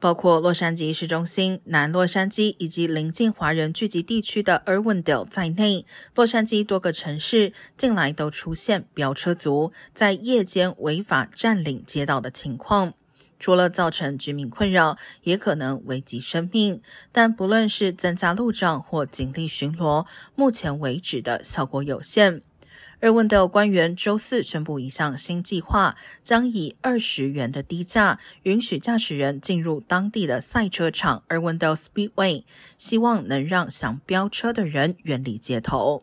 包括洛杉矶市中心、南洛杉矶以及邻近华人聚集地区的 Irwindale 在内，洛杉矶多个城市近来都出现飙车族在夜间违法占领街道的情况。除了造成居民困扰，也可能危及生命。但不论是增加路障或警力巡逻，目前为止的效果有限。日问的官员周四宣布一项新计划，将以二十元的低价允许驾驶人进入当地的赛车场，Airwinds Speedway，希望能让想飙车的人远离街头。